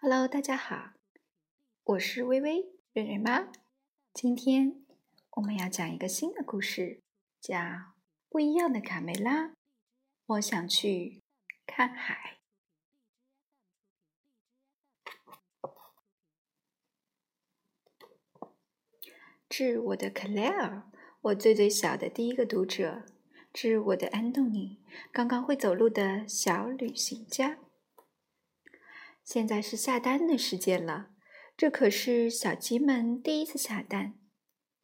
Hello，大家好，我是微微瑞瑞妈。今天我们要讲一个新的故事，叫《不一样的卡梅拉》。我想去看海。致我的克莱尔，我最最小的第一个读者。致我的安东尼，刚刚会走路的小旅行家。现在是下蛋的时间了，这可是小鸡们第一次下蛋。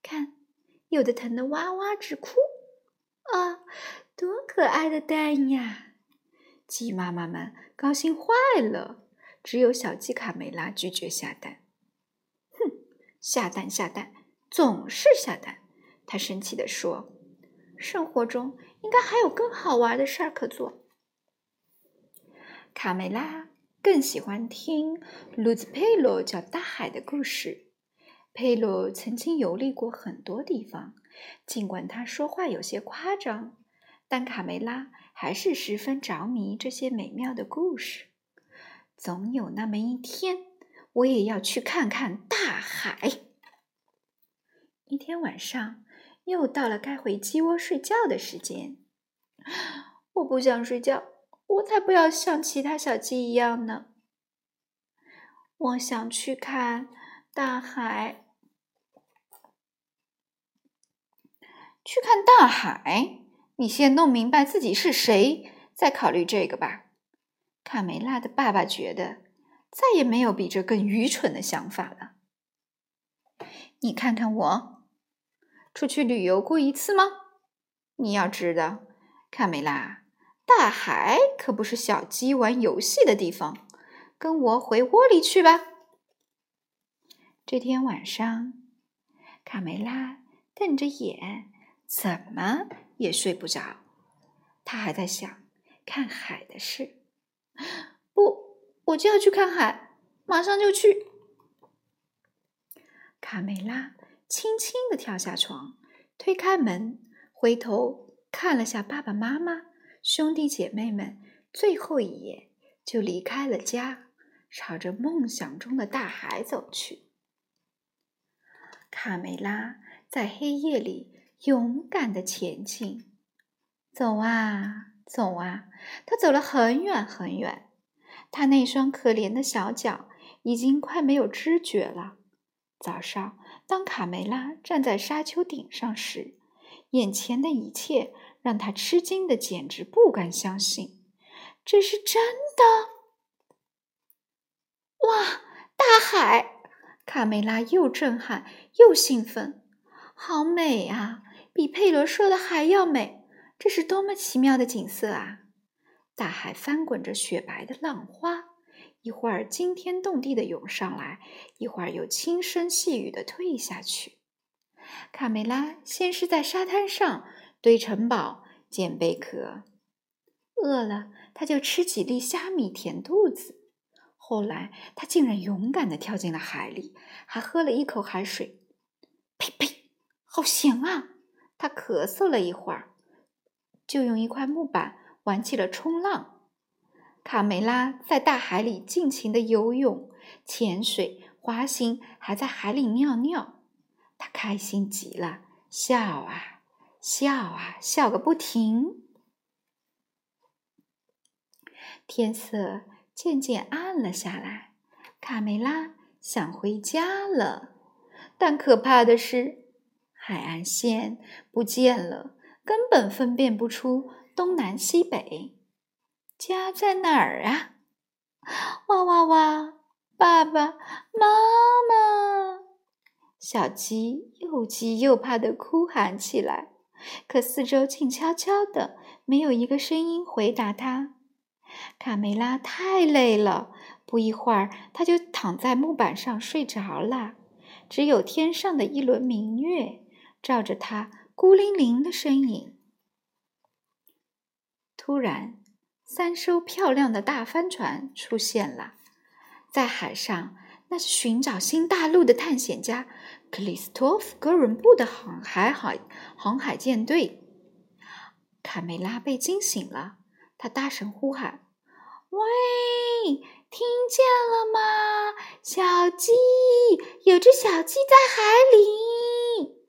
看，有的疼得哇哇直哭，啊，多可爱的蛋呀！鸡妈妈们高兴坏了。只有小鸡卡梅拉拒绝下蛋。哼，下蛋下蛋，总是下蛋！他生气地说：“生活中应该还有更好玩的事儿可做。”卡梅拉。更喜欢听鲁兹佩罗讲大海的故事。佩罗曾经游历过很多地方，尽管他说话有些夸张，但卡梅拉还是十分着迷这些美妙的故事。总有那么一天，我也要去看看大海。一天晚上，又到了该回鸡窝睡觉的时间。我不想睡觉。我才不要像其他小鸡一样呢！我想去看大海，去看大海。你先弄明白自己是谁，再考虑这个吧。卡梅拉的爸爸觉得再也没有比这更愚蠢的想法了。你看看我，出去旅游过一次吗？你要知道，卡梅拉。大海可不是小鸡玩游戏的地方，跟我回窝里去吧。这天晚上，卡梅拉瞪着眼，怎么也睡不着。他还在想看海的事。不，我就要去看海，马上就去。卡梅拉轻轻的跳下床，推开门，回头看了下爸爸妈妈。兄弟姐妹们最后一眼就离开了家，朝着梦想中的大海走去。卡梅拉在黑夜里勇敢的前进，走啊走啊，他走了很远很远。他那双可怜的小脚已经快没有知觉了。早上，当卡梅拉站在沙丘顶上时，眼前的一切。让他吃惊的简直不敢相信，这是真的！哇，大海！卡梅拉又震撼又兴奋，好美啊，比佩罗说的还要美！这是多么奇妙的景色啊！大海翻滚着雪白的浪花，一会儿惊天动地的涌上来，一会儿又轻声细语的退下去。卡梅拉先是在沙滩上。堆城堡，捡贝壳，饿了他就吃几粒虾米填肚子。后来他竟然勇敢的跳进了海里，还喝了一口海水。呸呸，好咸啊！他咳嗽了一会儿，就用一块木板玩起了冲浪。卡梅拉在大海里尽情的游泳、潜水、滑行，还在海里尿尿。他开心极了，笑啊！笑啊，笑个不停。天色渐渐暗了下来，卡梅拉想回家了。但可怕的是，海岸线不见了，根本分辨不出东南西北。家在哪儿啊？哇哇哇！爸爸妈妈！小鸡又急又怕的哭喊起来。可四周静悄悄的，没有一个声音回答他。卡梅拉太累了，不一会儿，他就躺在木板上睡着了。只有天上的一轮明月照着他孤零零的身影。突然，三艘漂亮的大帆船出现了，在海上，那是寻找新大陆的探险家。克里斯托夫·哥伦布的航海海航海舰队，卡梅拉被惊醒了。他大声呼喊：“喂，听见了吗？小鸡，有只小鸡在海里。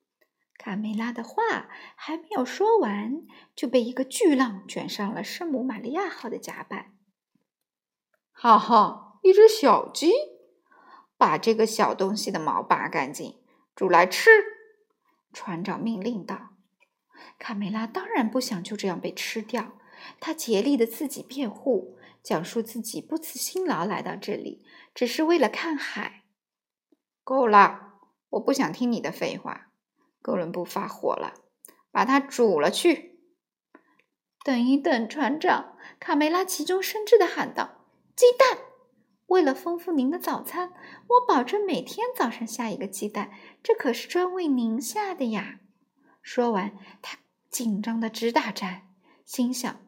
卡梅拉的话还没有说完，就被一个巨浪卷上了圣母玛利亚号的甲板。哈哈，一只小鸡，把这个小东西的毛拔干净，煮来吃。船长命令道。卡梅拉当然不想就这样被吃掉，他竭力的自己辩护。讲述自己不辞辛劳来到这里，只是为了看海。够了，我不想听你的废话。哥伦布发火了，把它煮了去。等一等，船长！卡梅拉急中生智的喊道：“鸡蛋！为了丰富您的早餐，我保证每天早上下一个鸡蛋。这可是专为您下的呀！”说完，他紧张的直打颤，心想：“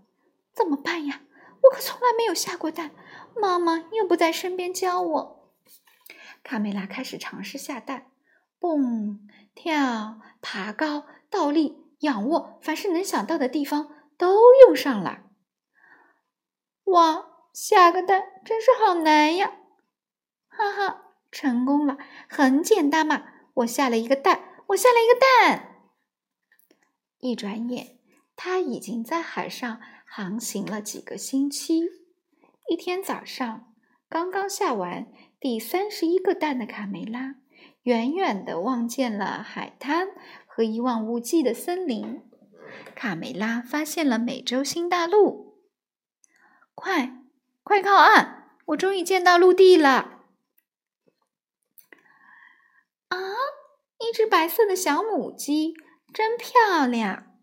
怎么办呀？”我可从来没有下过蛋，妈妈又不在身边教我。卡梅拉开始尝试下蛋，蹦、跳、爬高、倒立、仰卧，凡是能想到的地方都用上了。哇，下个蛋真是好难呀！哈哈，成功了，很简单嘛！我下了一个蛋，我下了一个蛋。一转眼，他已经在海上。航行了几个星期，一天早上，刚刚下完第三十一个蛋的卡梅拉，远远的望见了海滩和一望无际的森林。卡梅拉发现了美洲新大陆，快，快靠岸！我终于见到陆地了！啊，一只白色的小母鸡，真漂亮！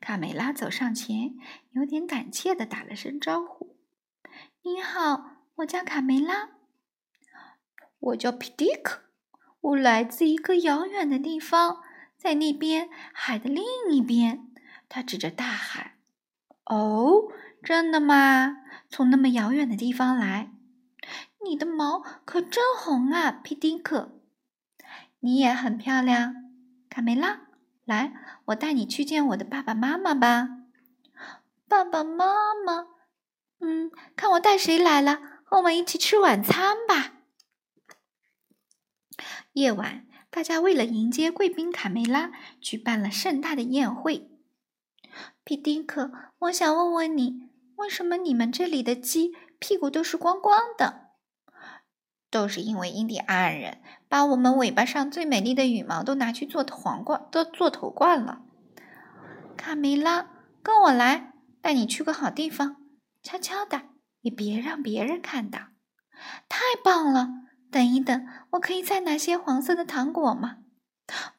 卡梅拉走上前，有点胆怯的打了声招呼：“你好，我叫卡梅拉。我叫皮迪克，我来自一个遥远的地方，在那边海的另一边。”他指着大海。“哦，真的吗？从那么遥远的地方来？你的毛可真红啊，皮迪克！你也很漂亮，卡梅拉。”来，我带你去见我的爸爸妈妈吧。爸爸妈妈，嗯，看我带谁来了，和我们一起吃晚餐吧。夜晚，大家为了迎接贵宾卡梅拉，举办了盛大的宴会。皮丁克，我想问问你，为什么你们这里的鸡屁股都是光光的？都是因为印第安人把我们尾巴上最美丽的羽毛都拿去做皇冠，都做头冠了。卡梅拉，跟我来，带你去个好地方，悄悄的，也别让别人看到。太棒了！等一等，我可以再拿些黄色的糖果吗？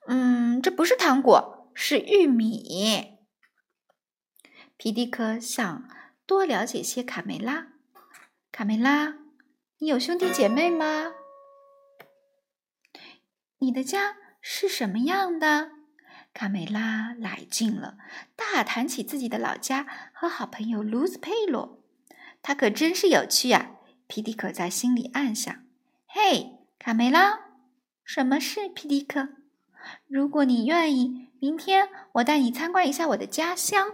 嗯，这不是糖果，是玉米。皮迪克想多了解些卡梅拉。卡梅拉。你有兄弟姐妹吗？你的家是什么样的？卡梅拉来劲了，大谈起自己的老家和好朋友卢斯佩罗。他可真是有趣啊！皮迪克在心里暗想：“嘿，卡梅拉，什么事？”皮迪克，如果你愿意，明天我带你参观一下我的家乡。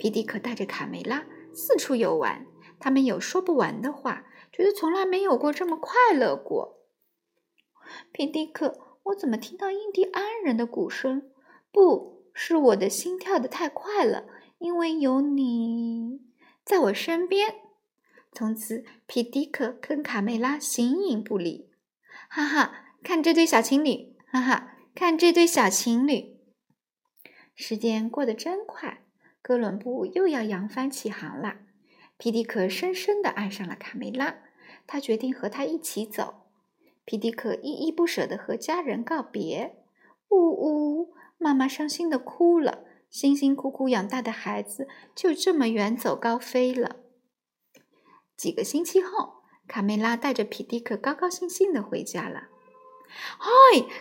皮迪克带着卡梅拉四处游玩，他们有说不完的话。觉得从来没有过这么快乐过，皮迪克，我怎么听到印第安人的鼓声？不是我的心跳的太快了，因为有你在我身边。从此，皮迪克跟卡梅拉形影不离。哈哈，看这对小情侣！哈哈，看这对小情侣！时间过得真快，哥伦布又要扬帆起航了。皮迪克深深地爱上了卡梅拉，他决定和她一起走。皮迪克依依不舍地和家人告别。呜呜，妈妈伤心地哭了。辛辛苦苦养大的孩子就这么远走高飞了。几个星期后，卡梅拉带着皮迪克高高兴兴地回家了。嗨，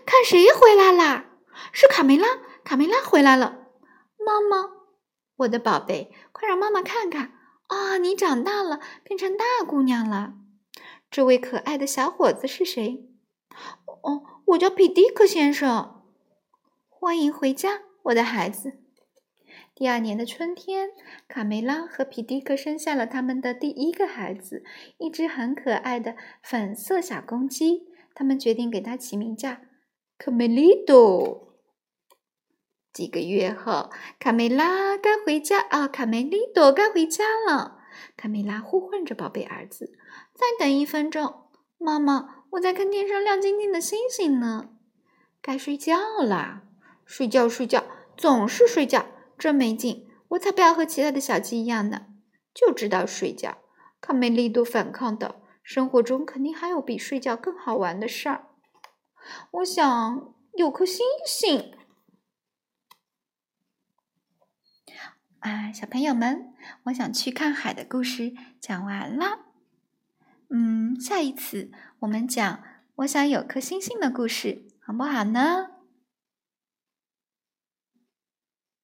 看谁回来啦？是卡梅拉！卡梅拉回来了。妈妈，我的宝贝，快让妈妈看看。啊，你长大了，变成大姑娘了。这位可爱的小伙子是谁？哦，我叫皮迪克先生。欢迎回家，我的孩子。第二年的春天，卡梅拉和皮迪克生下了他们的第一个孩子，一只很可爱的粉色小公鸡。他们决定给它起名叫卡梅利多。几个月后，卡梅拉该回家啊！卡梅利多该回家了。卡梅拉呼唤着宝贝儿子：“再等一分钟，妈妈，我在看天上亮晶晶的星星呢。”该睡觉啦！睡觉，睡觉，总是睡觉，真没劲！我才不要和其他的小鸡一样呢，就知道睡觉。卡梅利多反抗道：“生活中肯定还有比睡觉更好玩的事儿。我想有颗星星。”啊，小朋友们，我想去看海的故事讲完了。嗯，下一次我们讲我想有颗星星的故事，好不好呢？